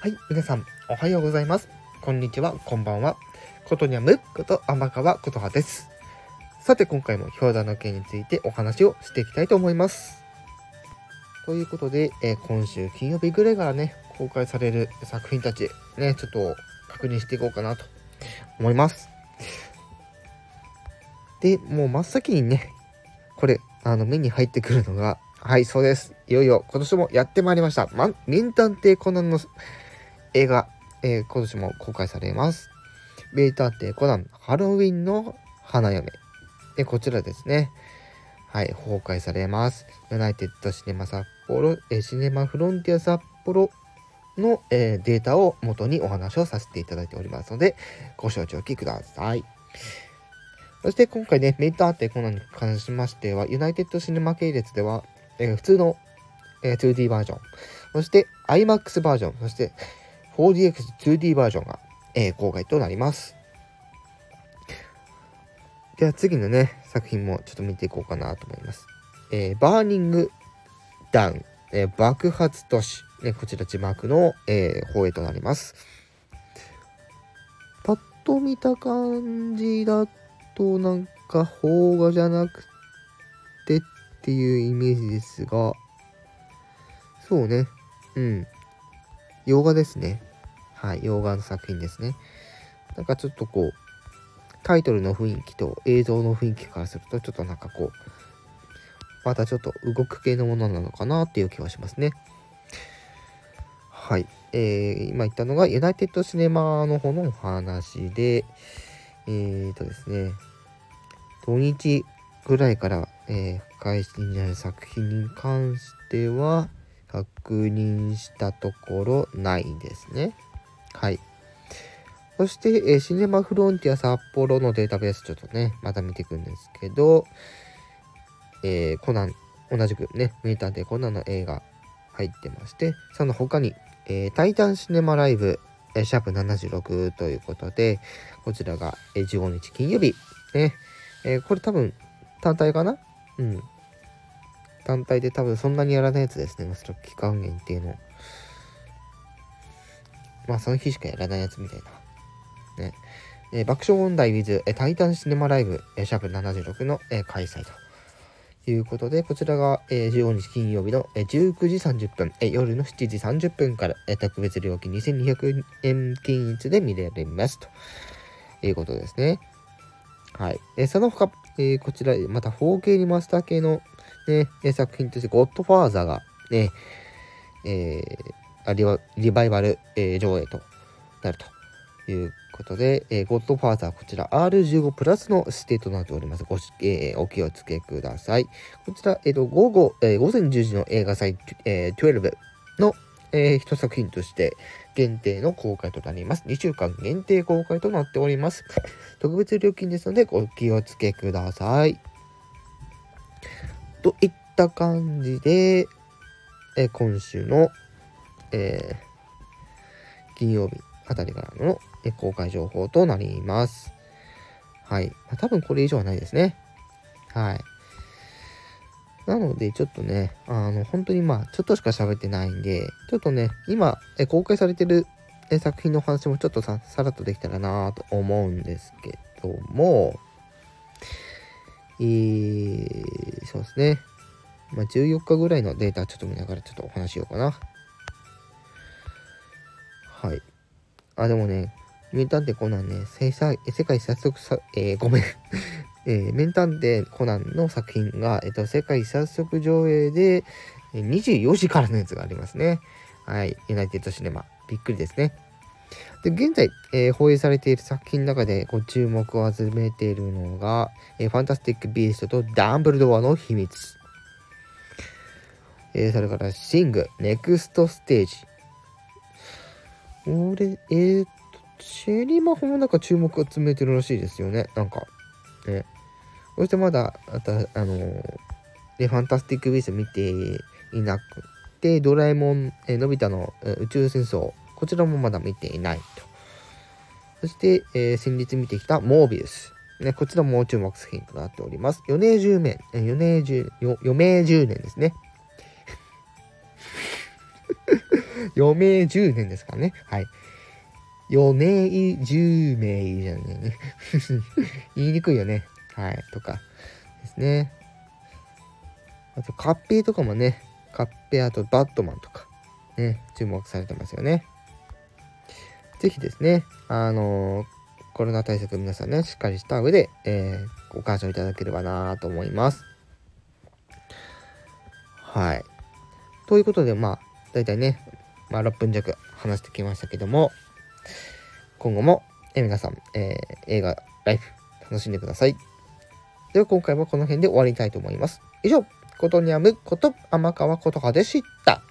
はい、皆さん、おはようございます。こんにちは、こんばんは。ことにゃむこと天川ことはです。さて、今回も氷河の件についてお話をしていきたいと思います。ということで、えー、今週金曜日ぐらいからね、公開される作品たち、ね、ちょっと確認していこうかなと思います。で、もう真っ先にね、これ、あの、目に入ってくるのが、はい、そうです。いよいよ今年もやってまいりました。ま、名探偵コナンの映画、えー、今年も公開されます。名探偵コナン、ハロウィンの花嫁。えこちらですね。はい、公開されます。ユナイテッドシネマ札幌、えシネマフロンティア札幌の、えー、データを元にお話をさせていただいておりますので、ご承知おきください。そして今回ね、メイトアーテコナンに関しましては、ユナイテッドシネマ系列では、えー、普通の、えー、2D バージョン、そして IMAX バージョン、そして 4DX2D バージョンが、えー、公開となります。では次のね、作品もちょっと見ていこうかなと思います。えー、バーニングダウン、えー、爆発都市、ね、こちら字幕の、えー、放映となります。パッと見た感じだとなんか邦画じゃなくてっていうイメージですが、そうね、うん。洋画ですね。はい、洋画の作品ですね。なんかちょっとこう、タイトルの雰囲気と映像の雰囲気からすると、ちょっとなんかこう、またちょっと動く系のものなのかなっていう気はしますね。はい。えー、今言ったのがユナイテッドシネマの方のお話で、えーとですね、土日ぐらいから、えー、配信になる作品に関しては、確認したところないですね。はい。そして、えー、シネマフロンティア札幌のデータベースちょっとね、また見ていくんですけど、えー、コナン、同じくね、名探偵コナンの映画入ってまして、その他に、えー、タイタンシネマライブ、えー、シャープ76ということで、こちらが、えー、15日金曜日、ね、えー、これ多分単体かな？うん。単体で多分そんなにやらないやつですね。その期間限定の。まあその日しかやらないやつみたいな。ね。えー、爆笑問題 with、えー、タイタンシネマライブ、えー、シャープ76の、えー、開催ということで、こちらが、えー、15日金曜日の、えー、19時30分、えー、夜の7時30分から、えー、特別料金2200円均一で見られますということですね。はい。えー、その他、えー、こちら、また 4K リマスター系の、ね、作品として、ゴッドファーザーがね、えー、リリバイバル、えー、上映となるということで、えー、ゴッドファーザー、こちら R15 プラスの指定となっております。ごし、えー、お気をつけください。こちら、え、ー、と、午後、えー、午前10時の映画祭、えー、12の、えー、一作品として限定の公開となります。2週間限定公開となっております。特別料金ですので、ご気をつけください。といった感じで、えー、今週の、えー、金曜日あたりからの、公開情報となります。はい。まあ、多分これ以上はないですね。はい。なので、ちょっとね、あの、本当にまあ、ちょっとしか喋ってないんで、ちょっとね、今、え公開されてる作品の話もちょっとさ、さらっとできたらなと思うんですけども、えー、そうですね。まあ、14日ぐらいのデータちょっと見ながらちょっとお話しようかな。はい。あ、でもね、名探偵コナンね、世界早速さ、えー、ごめん えー、名探偵コナンの作品が、えっと、世界早速上映で、24時からのやつがありますね。はい。ユナイテッドシネマ。びっくりですね。で、現在、えー、放映されている作品の中でご注目を集めているのが、えー、ファンタスティック・ビーストとダンブルドアの秘密。えー、それから、シング、ネクストステージ。俺、えー、と、チェリーマホもなんか注目を集めてるらしいですよね。なんか、ね。そしてまだ、あた、あのー、ファンタスティック・ビース見ていなくて、ドラえもん、えー、のび太の、えー、宇宙戦争、こちらもまだ見ていないと。そして、えー、先日見てきたモービウス。ね、こちらも注目作品となっております。余命10年、余命10、余命10年ですね。余命10年ですからね。はい。余命10名じゃねえね。言いにくいよね。はい。とかですね。あと、カッペとかもね、カッペあとバットマンとか、ね、注目されてますよね。ぜひですね、あのー、コロナ対策皆さんね、しっかりした上で、えー、ご鑑賞いただければなと思います。はい。ということで、まあ、だいたいね、まあ、6分弱話してきましたけども、今後も、え皆さん、えー、映画、ライフ、楽しんでください。では、今回はこの辺で終わりたいと思います。以上、ことにゃむこと、天川ことかでした。